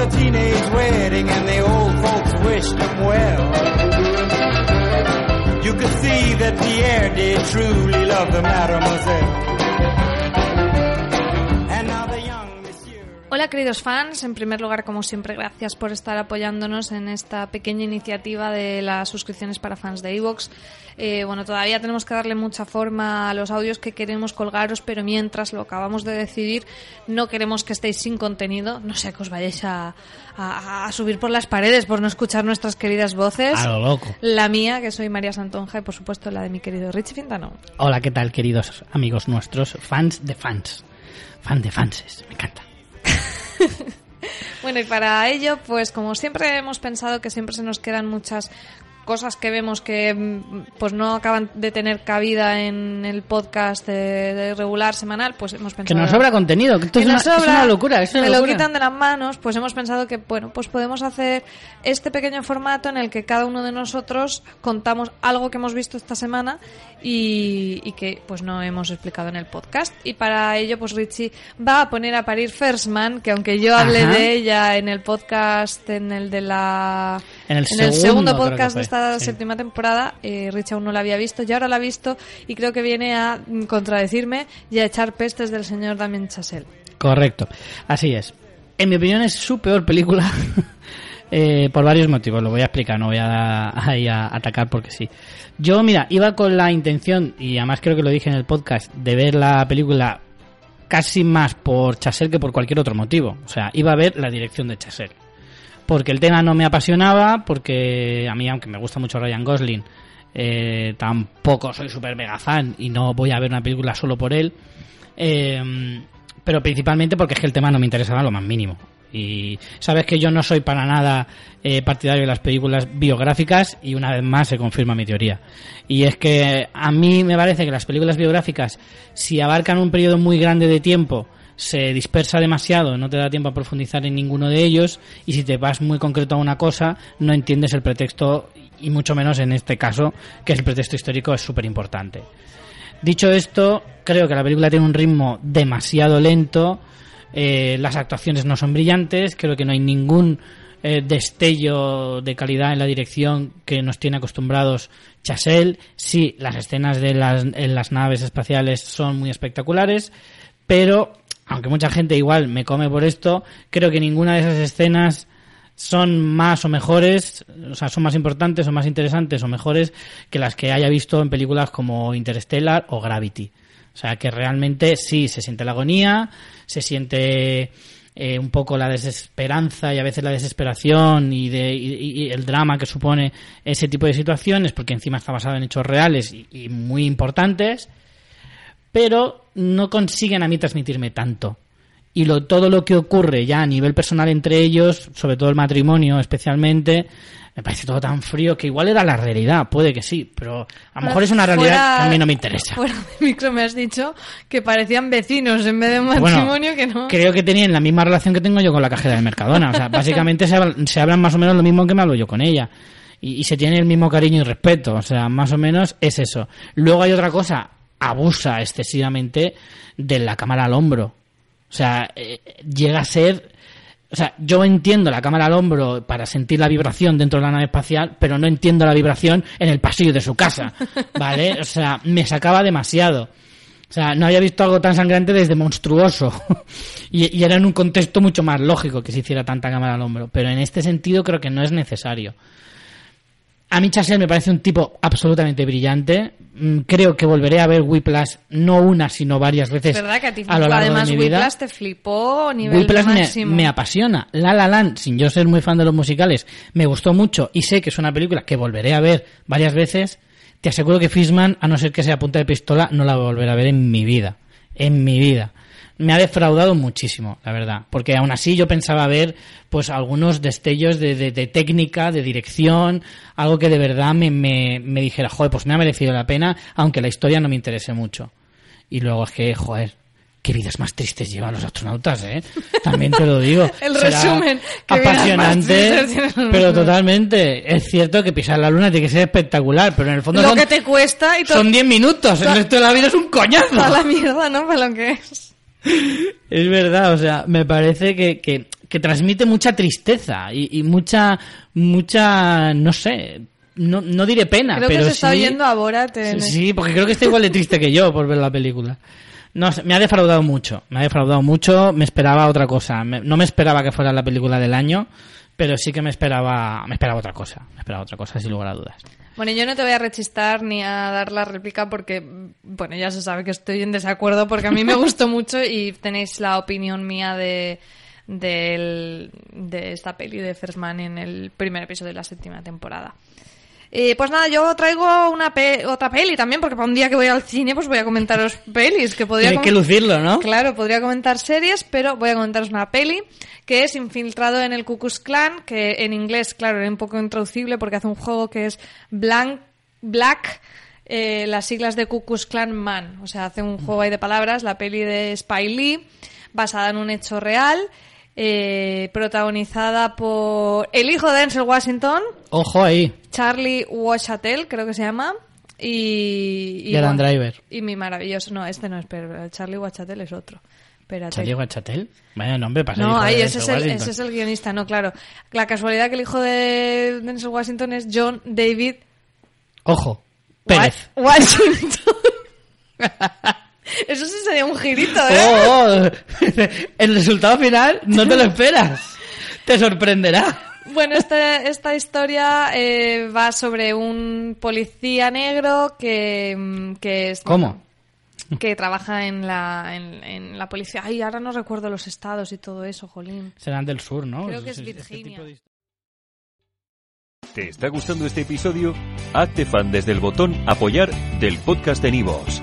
a teenage wedding and the old folks wished them well. You could see that Pierre did truly love the mademoiselle. Hola queridos fans, en primer lugar como siempre gracias por estar apoyándonos en esta pequeña iniciativa de las suscripciones para fans de Evox. Eh, bueno, todavía tenemos que darle mucha forma a los audios que queremos colgaros, pero mientras lo acabamos de decidir, no queremos que estéis sin contenido, no sé que os vayáis a, subir por las paredes por no escuchar nuestras queridas voces. A lo loco. La mía, que soy María Santonja, y por supuesto la de mi querido Richie Fintano. Hola, ¿qué tal queridos amigos nuestros, fans de fans? Fan de fanses, me encanta. Bueno, y para ello, pues como siempre hemos pensado que siempre se nos quedan muchas cosas que vemos que mm, pues no acaban de tener cabida en el podcast de, regular semanal, pues hemos pensado... Que nos sobra contenido, que esto es, una, locura. Es me lo quitan de las manos, pues hemos pensado que, bueno, pues podemos hacer este pequeño formato en el que cada uno de nosotros contamos algo que hemos visto esta semana y, que pues no hemos explicado en el podcast. Y para ello, pues Richie va a poner a parir First Man, que aunque yo hable de ella en el podcast, en el de la... En el, segundo, podcast de esta séptima temporada, eh, Rich aún no la había visto y ahora la ha visto y creo que viene a contradecirme y a echar pestes del señor Damien Chazelle. Correcto, así es. En mi opinión es su peor película eh, por varios motivos, lo voy a explicar, no voy a, a, atacar porque sí. Yo, mira, iba con la intención, y además creo que lo dije en el podcast, de ver la película casi más por Chazelle que por cualquier otro motivo. O sea, iba a ver la dirección de Chazelle porque el tema no me apasionaba, porque a mí, aunque me gusta mucho Ryan Gosling, eh, tampoco soy súper mega fan y no voy a ver una película solo por él. Eh, pero principalmente porque es que el tema no me interesaba lo más mínimo. Y sabes que yo no soy para nada eh, partidario de las películas biográficas y una vez más se confirma mi teoría. Y es que a mí me parece que las películas biográficas, si abarcan un periodo muy grande de tiempo, se dispersa demasiado, no te da tiempo a profundizar en ninguno de ellos y si te vas muy concreto a una cosa no entiendes el pretexto y mucho menos en este caso que el pretexto histórico es súper importante. Dicho esto, creo que la película tiene un ritmo demasiado lento, eh, las actuaciones no son brillantes, creo que no hay ningún eh, destello de calidad en la dirección que nos tiene acostumbrados Chasel. Sí, las escenas de las, en las naves espaciales son muy espectaculares, pero aunque mucha gente igual me come por esto, creo que ninguna de esas escenas son más o mejores, o sea, son más importantes o más interesantes o mejores que las que haya visto en películas como Interstellar o Gravity. O sea, que realmente sí se siente la agonía, se siente eh, un poco la desesperanza y a veces la desesperación y, de, y, el drama que supone ese tipo de situaciones, porque encima está basado en hechos reales y muy importantes pero no consiguen a mí transmitirme tanto. Y lo, todo lo que ocurre ya a nivel personal entre ellos, sobre todo el matrimonio especialmente, me parece todo tan frío que igual era la realidad, puede que sí, pero a lo mejor es una realidad que a mí no me interesa. Fuera de micro me has dicho que parecían vecinos en vez de un matrimonio que no. Creo que tenían la misma relación que tengo yo con la cajera de Mercadona. O sea, básicamente se, hablan, más o menos lo mismo que me hablo yo con ella. Y, y se tiene el mismo cariño y respeto. O sea, más o menos es eso. Luego hay otra cosa abusa excesivamente de la cámara al hombro. O sea, eh, llega a ser... O sea, yo entiendo la cámara al hombro para sentir la vibración dentro de la nave espacial, pero no entiendo la vibración en el pasillo de su casa, ¿vale? O sea, me sacaba demasiado. O sea, no había visto algo tan sangrante desde monstruoso. y, y, era en un contexto mucho más lógico que se hiciera tanta cámara al hombro. Pero en este sentido creo que no es necesario. A mí Chasel me parece un tipo absolutamente brillante. Mm, creo que volveré a ver Whiplash no una, sino varias veces. ¿Verdad que a ti a lo largo además de mi Whiplash te flipó nivel Whiplash máximo. Me, me, apasiona. La La Land, sin yo ser muy fan de los musicales, me gustó mucho y sé que es una película que volveré a ver varias veces. Te aseguro que Fishman, a no ser que sea punta de pistola, no la voy a volver a ver en mi vida. En mi vida me ha defraudado muchísimo, la verdad. Porque aún así yo pensaba ver pues algunos destellos de, de, técnica, de dirección, algo que de verdad me, me, me, dijera, joder, pues me ha merecido la pena, aunque la historia no me interese mucho. Y luego es que, joder, qué vidas más tristes llevan los astronautas, ¿eh? También te lo digo. El resumen. Apasionante, pero totalmente. Es cierto que pisar la luna tiene que ser espectacular, pero en el fondo lo son, que te cuesta y son 10 minutos. El resto de la vida es un coñazo. A la mierda, ¿no? Para lo que es. Es verdad, o sea, me parece que, que, que transmite mucha tristeza y, y mucha, mucha, no sé, no, no diré pena, Creo pero que se está sí, oyendo a Borat en- Sí, porque creo que está igual de triste que yo por ver la película. No sé, me ha defraudado mucho, me ha defraudado mucho, me esperaba otra cosa. Me- no me esperaba que fuera la película del año, pero sí que me esperaba, me esperaba otra cosa, me esperaba otra cosa sin lugar a dudas. Bueno, yo no te voy a rechistar ni a dar la réplica porque, bueno, ya se sabe que estoy en desacuerdo porque a mí me gustó mucho y tenéis la opinión mía de, del- de esta peli de First Man en el primer episodio de la séptima temporada. Eh, pues nada, yo traigo una pe- otra peli también porque para un día que voy al cine pues voy a comentaros pelis que podría Hay que lucirlo, ¿no? Claro, podría comentar series, pero voy a comentaros una peli que es Infiltrado en el Ku Klux Klan, que en inglés, claro, era un poco intraducible porque hace un juego que es Blank, Black, eh, las siglas de Ku Klux Klan Man. O sea, hace un juego ahí de palabras, la peli de Spy Lee, basada en un hecho real, eh, protagonizada por el hijo de Denzel Washington, Ojo ahí, Charlie Wachatel, creo que se llama. Y, y bueno, Driver. Y mi maravilloso. No, este no es, pero Charlie Wachatel es otro. Espérate. Charlie Guachatel. Vaya nombre para no, ahí ese es, el, ese es el guionista, no, claro. La casualidad que el hijo de Denzel Washington es John David Ojo, Pérez. Wa- Washington. Un girito, ¿eh? Oh, oh. El resultado final no te lo esperas. Te sorprenderá. Bueno, esta, esta historia eh, va sobre un policía negro que, mm, que es... ¿Cómo? que trabaja en la, en, en la policía. Ay, ahora no recuerdo los estados y todo eso, jolín. Serán del sur, ¿no? Creo que es Este Virginia. ¿Te está gustando este episodio? Hazte fan desde el botón Apoyar del podcast de Nivos.